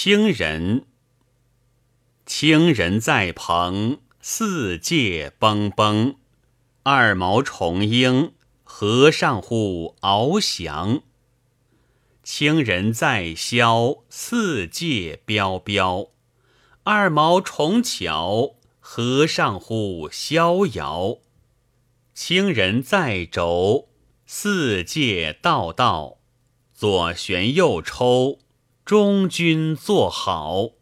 清人，清人在蓬，四界崩崩。二毛重鹰，何上乎翱翔？清人在萧，四界彪彪。二毛重巧，何上乎逍遥？清人在轴，四界道道。左旋右抽，中军坐好。